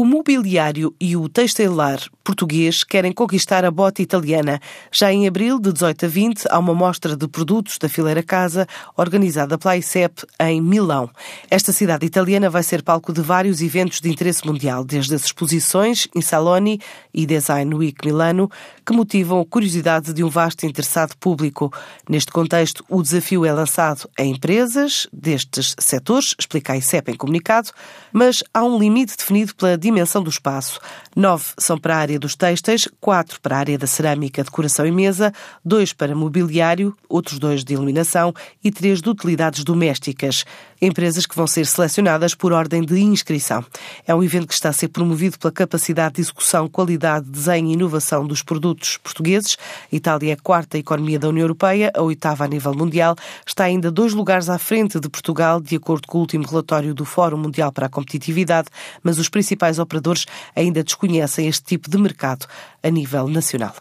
O mobiliário e o textilar português querem conquistar a bota italiana. Já em abril, de 18 a 20, há uma mostra de produtos da Fileira Casa, organizada pela ICEP em Milão. Esta cidade italiana vai ser palco de vários eventos de interesse mundial, desde as exposições em Saloni e Design Week Milano, que motivam a curiosidade de um vasto interessado público. Neste contexto, o desafio é lançado a empresas destes setores, explica a ICEP em comunicado, mas há um limite definido pela dimensão do espaço. Nove são para a área dos têxteis, quatro para a área da cerâmica, decoração e mesa, dois para mobiliário, outros dois de iluminação e três de utilidades domésticas. Empresas que vão ser selecionadas por ordem de inscrição. É um evento que está a ser promovido pela capacidade de execução, qualidade, desenho e inovação dos produtos portugueses. Itália é a quarta economia da União Europeia, a oitava a nível mundial. Está ainda dois lugares à frente de Portugal, de acordo com o último relatório do Fórum Mundial para a Competitividade, mas os principais operadores ainda desconhecem este tipo de mercado a nível nacional.